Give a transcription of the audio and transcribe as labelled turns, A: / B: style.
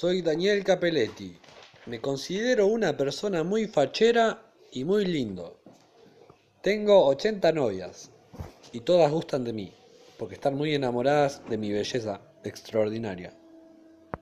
A: Soy Daniel Capelletti. Me considero una persona muy fachera y muy lindo. Tengo 80 novias y todas gustan de mí porque están muy enamoradas de mi belleza extraordinaria.